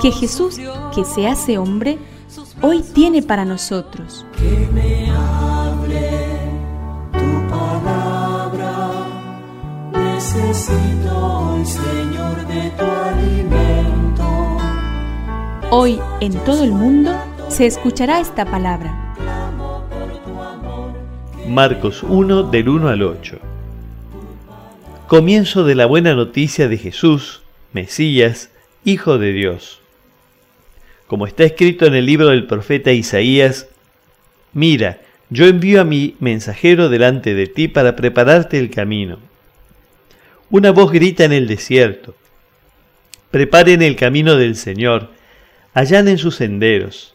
que Jesús, que se hace hombre, hoy tiene para nosotros. Que me hable tu palabra, necesito hoy, Señor, de tu alimento. Hoy en todo el mundo se escuchará esta palabra. Marcos 1 del 1 al 8 comienzo de la buena noticia de Jesús, Mesías, Hijo de Dios. Como está escrito en el libro del profeta Isaías, Mira, yo envío a mi mensajero delante de ti para prepararte el camino. Una voz grita en el desierto, preparen el camino del Señor, allanen sus senderos.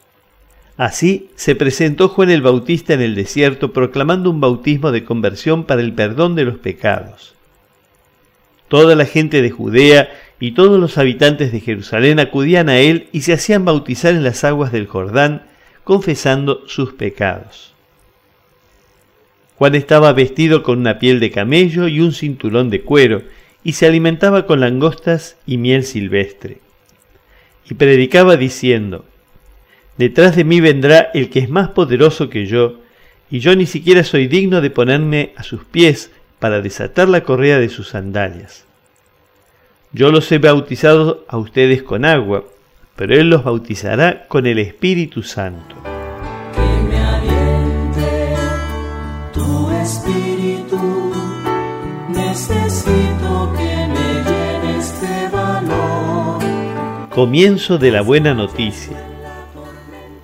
Así se presentó Juan el Bautista en el desierto proclamando un bautismo de conversión para el perdón de los pecados. Toda la gente de Judea y todos los habitantes de Jerusalén acudían a él y se hacían bautizar en las aguas del Jordán, confesando sus pecados. Juan estaba vestido con una piel de camello y un cinturón de cuero, y se alimentaba con langostas y miel silvestre. Y predicaba diciendo, Detrás de mí vendrá el que es más poderoso que yo, y yo ni siquiera soy digno de ponerme a sus pies, para desatar la correa de sus sandalias. Yo los he bautizado a ustedes con agua, pero Él los bautizará con el Espíritu Santo. Que me aliente tu espíritu, necesito que me llenes de valor. Comienzo de la buena noticia.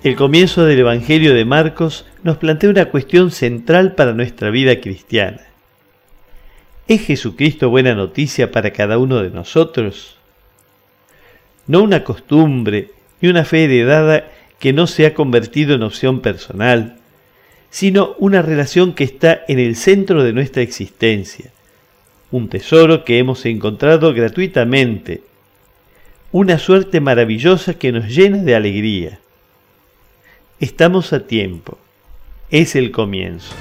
El comienzo del Evangelio de Marcos nos plantea una cuestión central para nuestra vida cristiana. ¿Es Jesucristo buena noticia para cada uno de nosotros? No una costumbre ni una fe heredada que no se ha convertido en opción personal, sino una relación que está en el centro de nuestra existencia, un tesoro que hemos encontrado gratuitamente, una suerte maravillosa que nos llena de alegría. Estamos a tiempo, es el comienzo.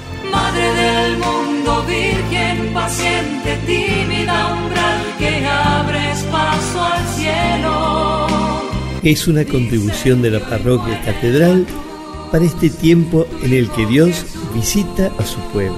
Virgen paciente, tímida umbral que abres paso al cielo. Es una contribución de la parroquia catedral para este tiempo en el que Dios visita a su pueblo.